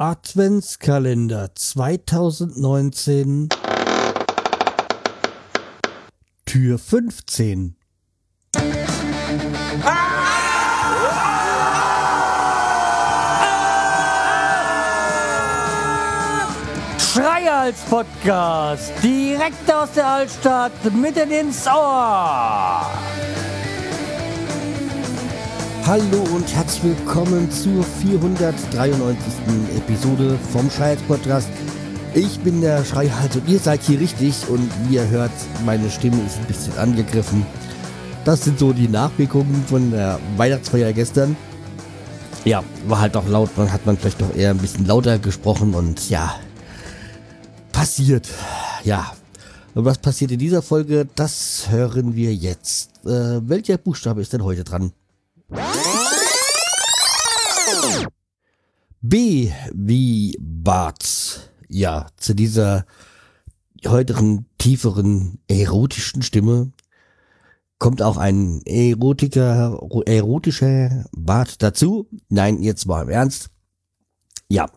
Adventskalender 2019 Tür 15 Schreihals Podcast, direkt aus der Altstadt, mitten ins Ohr. Hallo und herzlich willkommen zur 493. Episode vom Schreihals Podcast. Ich bin der Schreihals und ihr seid hier richtig und wie ihr hört, meine Stimme ist ein bisschen angegriffen. Das sind so die Nachwirkungen von der Weihnachtsfeier gestern. Ja, war halt auch laut, man hat man vielleicht doch eher ein bisschen lauter gesprochen und ja, passiert. Ja. Und was passiert in dieser Folge, das hören wir jetzt. Äh, welcher Buchstabe ist denn heute dran? B wie Bart. Ja, zu dieser heutigen tieferen erotischen Stimme kommt auch ein erotiker, erotischer Bart dazu. Nein, jetzt mal im Ernst. Ja.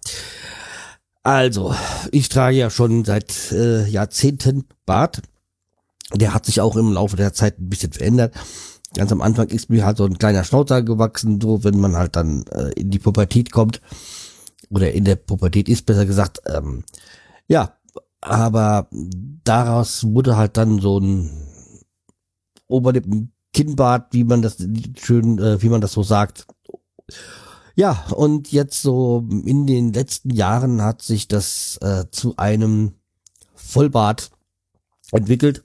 Also, ich trage ja schon seit äh, Jahrzehnten Bart. Der hat sich auch im Laufe der Zeit ein bisschen verändert. Ganz am Anfang ist mir halt so ein kleiner Schnauzer gewachsen, so wenn man halt dann äh, in die Pubertät kommt. Oder in der Pubertät ist besser gesagt. Ähm, ja, aber daraus wurde halt dann so ein Oberlippen-Kinnbart, wie man das schön, äh, wie man das so sagt. Ja, und jetzt so in den letzten Jahren hat sich das äh, zu einem Vollbart entwickelt.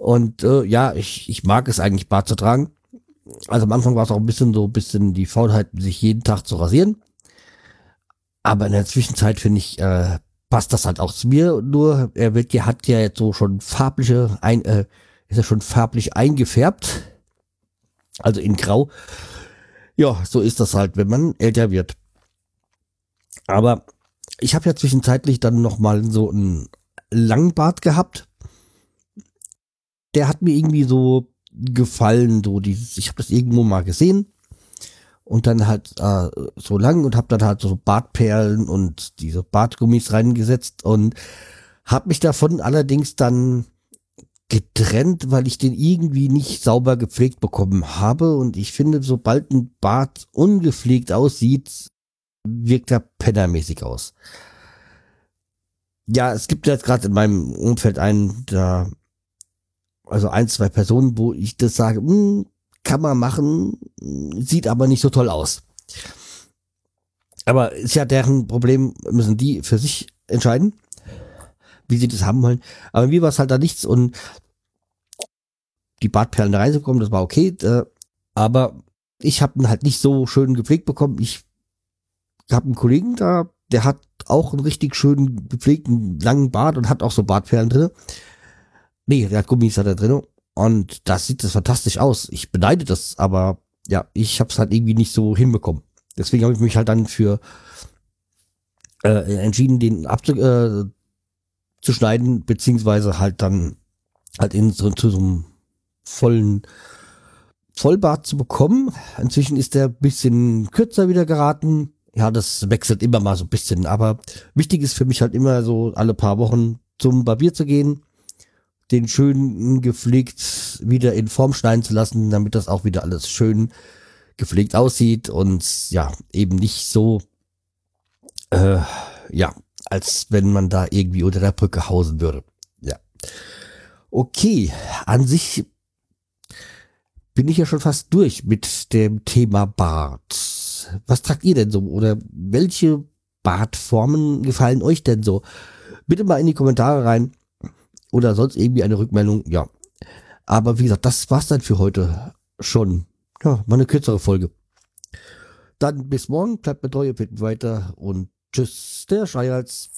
Und äh, ja, ich, ich mag es eigentlich Bart zu tragen. Also am Anfang war es auch ein bisschen so ein bisschen die Faulheit, sich jeden Tag zu rasieren. Aber in der Zwischenzeit finde ich, äh, passt das halt auch zu mir. Nur er wird ja, hat ja jetzt so schon farbliche, ein, äh, ist ja schon farblich eingefärbt. Also in Grau. Ja, so ist das halt, wenn man älter wird. Aber ich habe ja zwischenzeitlich dann noch mal so einen Langbart gehabt. Der hat mir irgendwie so gefallen, so dieses, ich habe das irgendwo mal gesehen und dann halt äh, so lang und habe dann halt so Bartperlen und diese Bartgummis reingesetzt und habe mich davon allerdings dann getrennt, weil ich den irgendwie nicht sauber gepflegt bekommen habe. Und ich finde, sobald ein Bart ungepflegt aussieht, wirkt er pennermäßig aus. Ja, es gibt jetzt gerade in meinem Umfeld einen, da, also ein, zwei Personen, wo ich das sage, mh, hm, kann man machen, sieht aber nicht so toll aus. Aber ist ja deren Problem, müssen die für sich entscheiden wie sie das haben wollen. Aber mir war es halt da nichts und die Bartperlen da reinzukommen, das war okay. Äh, aber ich habe ihn halt nicht so schön gepflegt bekommen. Ich habe einen Kollegen da, der hat auch einen richtig schönen gepflegten langen Bart und hat auch so Bartperlen drin. Nee, der hat Gummis da drin. Und das sieht das fantastisch aus. Ich beneide das, aber ja, ich habe es halt irgendwie nicht so hinbekommen. Deswegen habe ich mich halt dann für äh, entschieden, den abzu, äh, beziehungsweise halt dann halt in so, zu so einem vollen Vollbart zu bekommen. Inzwischen ist der bisschen kürzer wieder geraten. Ja, das wechselt immer mal so ein bisschen, aber wichtig ist für mich halt immer so alle paar Wochen zum Barbier zu gehen, den schön gepflegt wieder in Form schneiden zu lassen, damit das auch wieder alles schön gepflegt aussieht und ja, eben nicht so, äh, ja, als wenn man da irgendwie unter der Brücke hausen würde. Ja. Okay, an sich bin ich ja schon fast durch mit dem Thema Bart. Was tragt ihr denn so? Oder welche Bartformen gefallen euch denn so? Bitte mal in die Kommentare rein. Oder sonst irgendwie eine Rückmeldung. Ja. Aber wie gesagt, das war's dann für heute schon. Ja, mal eine kürzere Folge. Dann bis morgen, bleibt mit treu, weiter und tschüss, der Schreihals.